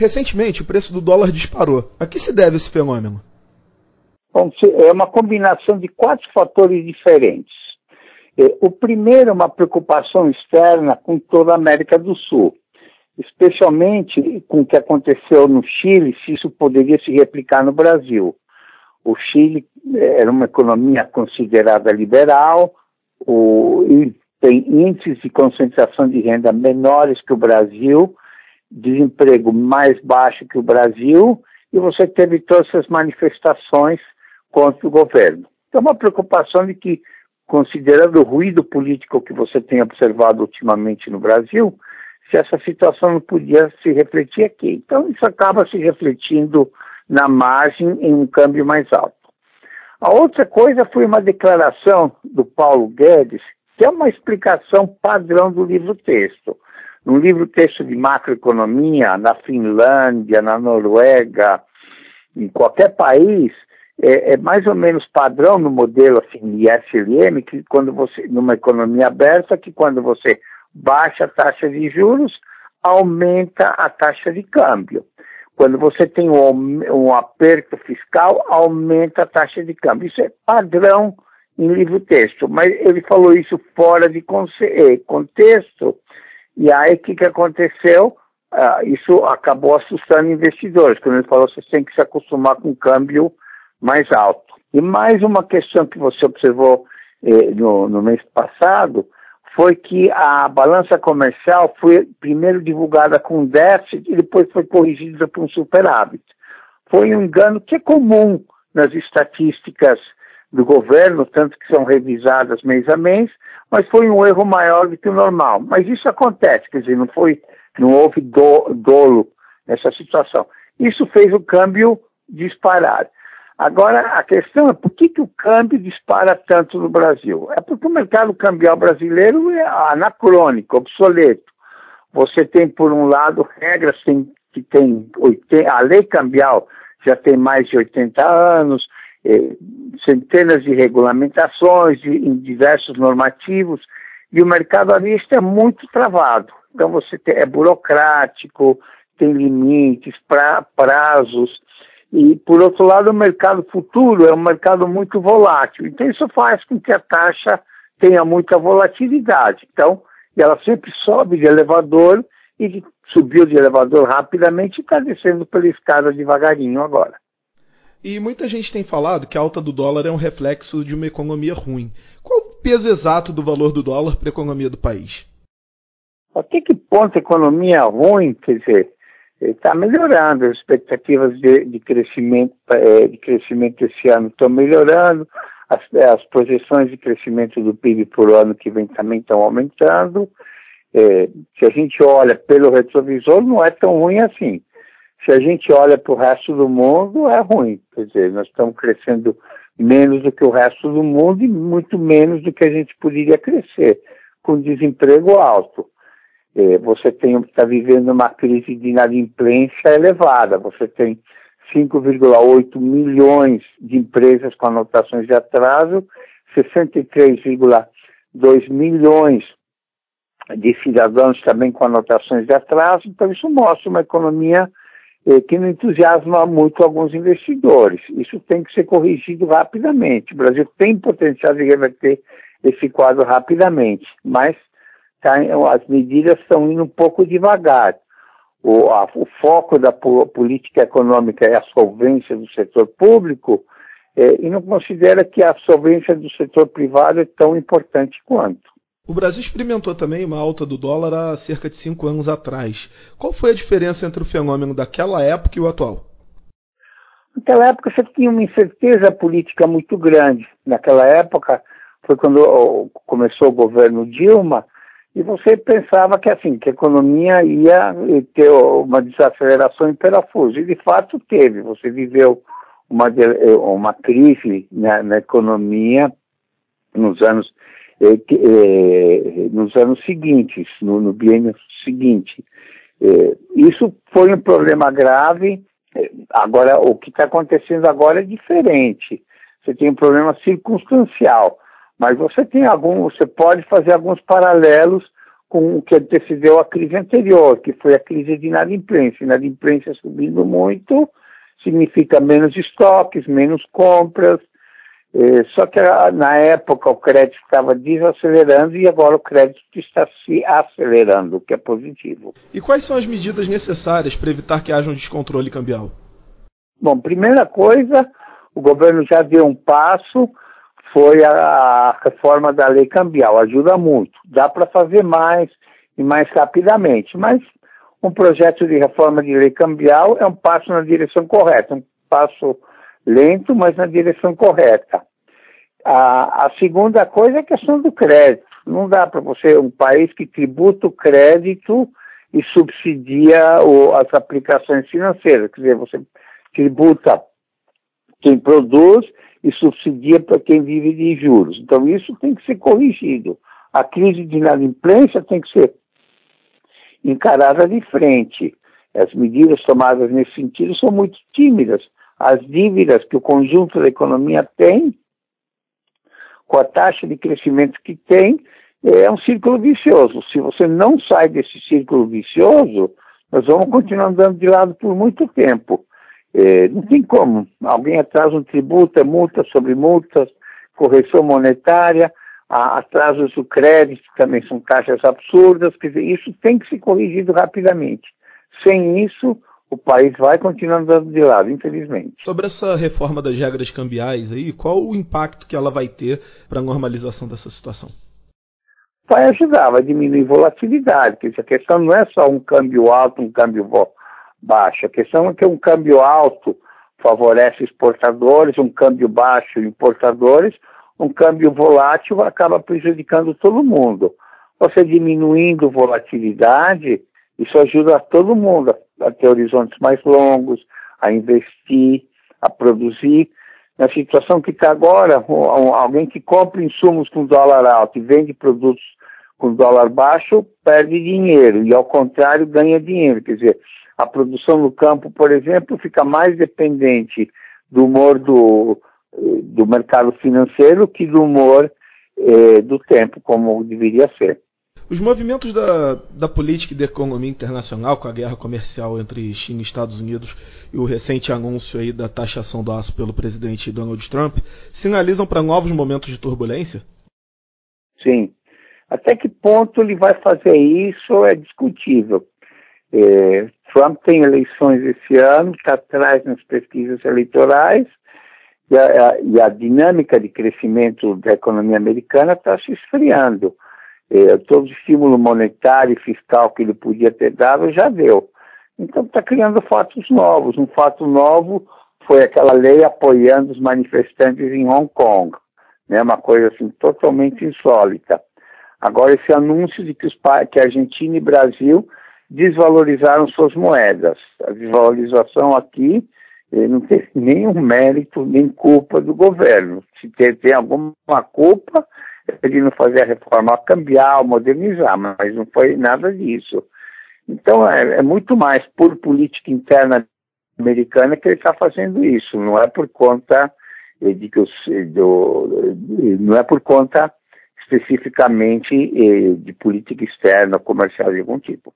Recentemente, o preço do dólar disparou. A que se deve esse fenômeno? Bom, é uma combinação de quatro fatores diferentes. É, o primeiro é uma preocupação externa com toda a América do Sul, especialmente com o que aconteceu no Chile, se isso poderia se replicar no Brasil. O Chile é, era uma economia considerada liberal, o, tem índices de concentração de renda menores que o Brasil, desemprego mais baixo que o Brasil, e você teve todas essas manifestações contra o governo. Então, uma preocupação de que, considerando o ruído político que você tem observado ultimamente no Brasil, se essa situação não podia se refletir aqui. Então, isso acaba se refletindo na margem em um câmbio mais alto. A outra coisa foi uma declaração do Paulo Guedes, que é uma explicação padrão do livro-texto. No livro-texto de macroeconomia, na Finlândia, na Noruega, em qualquer país, é, é, mais ou menos padrão no modelo assim ISLM, que quando você, numa economia aberta, que quando você baixa a taxa de juros, aumenta a taxa de câmbio. Quando você tem um, um aperto fiscal, aumenta a taxa de câmbio. Isso é padrão em livro-texto, mas ele falou isso fora de eh, contexto, e aí o que, que aconteceu? Uh, isso acabou assustando investidores, quando ele falou que você tem que se acostumar com um câmbio mais alto. E mais uma questão que você observou eh, no, no mês passado foi que a balança comercial foi primeiro divulgada com déficit e depois foi corrigida por um superávit. Foi um engano que é comum nas estatísticas do governo, tanto que são revisadas mês a mês, mas foi um erro maior do que o normal. Mas isso acontece, quer dizer, não foi, não houve do, dolo nessa situação. Isso fez o câmbio disparar. Agora, a questão é por que, que o câmbio dispara tanto no Brasil? É porque o mercado cambial brasileiro é anacrônico, obsoleto. Você tem, por um lado, regras que tem 80, a lei cambial já tem mais de 80 anos, eh, centenas de regulamentações de, em diversos normativos, e o mercado à vista é muito travado. Então você tem, é burocrático, tem limites, pra, prazos, e por outro lado o mercado futuro é um mercado muito volátil. Então isso faz com que a taxa tenha muita volatilidade. Então, ela sempre sobe de elevador e subiu de elevador rapidamente e está descendo pela escada devagarinho agora. E muita gente tem falado que a alta do dólar é um reflexo de uma economia ruim. Qual o peso exato do valor do dólar para a economia do país? Até que ponto a economia ruim? Quer dizer, está melhorando, as expectativas de, de, crescimento, é, de crescimento esse ano estão melhorando, as, as, projeções de crescimento do PIB por ano que vem também estão aumentando. É, se a gente olha pelo retrovisor, não é tão ruim assim se a gente olha para o resto do mundo, é ruim. Quer dizer, nós estamos crescendo menos do que o resto do mundo e muito menos do que a gente poderia crescer, com desemprego alto. É, você está vivendo uma crise de inadimplência elevada, você tem 5,8 milhões de empresas com anotações de atraso, 63,2 milhões de cidadãos também com anotações de atraso, então isso mostra uma economia que não entusiasma muito alguns investidores. Isso tem que ser corrigido rapidamente. O Brasil tem potencial de reverter esse quadro rapidamente, mas tá, as medidas estão indo um pouco devagar. O, a, o foco da política econômica é a solvência do setor público eh, e não considera que a solvência do setor privado é tão importante quanto. O Brasil experimentou também uma alta do dólar há cerca de cinco anos atrás. Qual foi a diferença entre o fenômeno daquela época e o atual? Naquela época você tinha uma incerteza política muito grande. Naquela época foi quando começou o governo Dilma e você pensava que assim que a economia ia ter uma desaceleração em parafuso e de fato teve. Você viveu uma uma crise na, na economia nos anos é, é, nos anos seguintes, no, no biênio seguinte. É, isso foi um problema grave. É, agora, o que está acontecendo agora é diferente. Você tem um problema circunstancial, mas você tem algum, você pode fazer alguns paralelos com o que antecedeu a crise anterior, que foi a crise de inadimplência. Inadimplência subindo muito significa menos estoques, menos compras. Eh, só que na época o crédito estava desacelerando e agora o crédito está se acelerando, o que é positivo. E quais são as medidas necessárias para evitar que haja um descontrole cambial? Bom, primeira coisa, o governo já deu um passo, foi a reforma da lei cambial, ajuda muito. Dá para fazer mais e mais rapidamente, mas um projeto de reforma de lei cambial é um passo na direção correta, um passo lento, mas na direção correta. A, a segunda coisa é a questão do crédito. Não dá para você, um país que tributa o crédito e subsidia o, as aplicações financeiras, quer dizer, você tributa quem produz e subsidia para quem vive de juros. Então, isso tem que ser corrigido. A crise de inadimplência tem que ser encarada de frente. As medidas tomadas nesse sentido são muito tímidas. As dívidas que o conjunto da economia tem, com a taxa de crescimento que tem, é um círculo vicioso. Se você não sai desse círculo vicioso, nós vamos continuar andando de lado por muito tempo. É, não tem como. Alguém atrasa um tributo, é multa sobre multas, correção monetária, atrasos do crédito também são taxas absurdas, quer dizer, isso tem que ser corrigido rapidamente. Sem isso, o país vai continuar andando de lado, infelizmente. Sobre essa reforma das regras cambiais aí, qual o impacto que ela vai ter para a normalização dessa situação? Vai ajudar, vai diminuir volatilidade, porque a questão não é só um câmbio alto, um câmbio baixo. A questão é que um câmbio alto favorece exportadores, um câmbio baixo importadores, um câmbio volátil acaba prejudicando todo mundo. Você diminuindo volatilidade, isso ajuda todo mundo a ter horizontes mais longos, a investir, a produzir. Na situação que está agora, alguém que compra insumos com dólar alto e vende produtos com dólar baixo, perde dinheiro, e ao contrário, ganha dinheiro. Quer dizer, a produção no campo, por exemplo, fica mais dependente do humor do, do mercado financeiro que do humor eh, do tempo, como deveria ser. Os movimentos da, da política e da economia internacional, com a guerra comercial entre China e Estados Unidos e o recente anúncio aí da taxação do aço pelo presidente Donald Trump, sinalizam para novos momentos de turbulência? Sim. Até que ponto ele vai fazer isso é discutível. É, Trump tem eleições esse ano, está atrás nas pesquisas eleitorais, e a, e a, dinâmica de crescimento da economia americana está se esfriando. É, todo o estímulo monetário e fiscal que ele podia ter dado já deu. Então está criando fatos novos. Um fato novo foi aquela lei apoiando os manifestantes em Hong Kong, né? Uma coisa assim totalmente insólita. Agora esse anúncio de que, os, que Argentina e Brasil desvalorizaram suas moedas. A desvalorização aqui eh, não tem nenhum mérito nem culpa do governo. Se tem, tem alguma culpa, não fazer a reforma cambial, modernizar, mas não foi nada disso. Então é, é muito mais por política interna americana que ele está fazendo isso, não é por conta eh, de que os, eh, do, não é por conta especificamente de política externa comercial de algum tipo.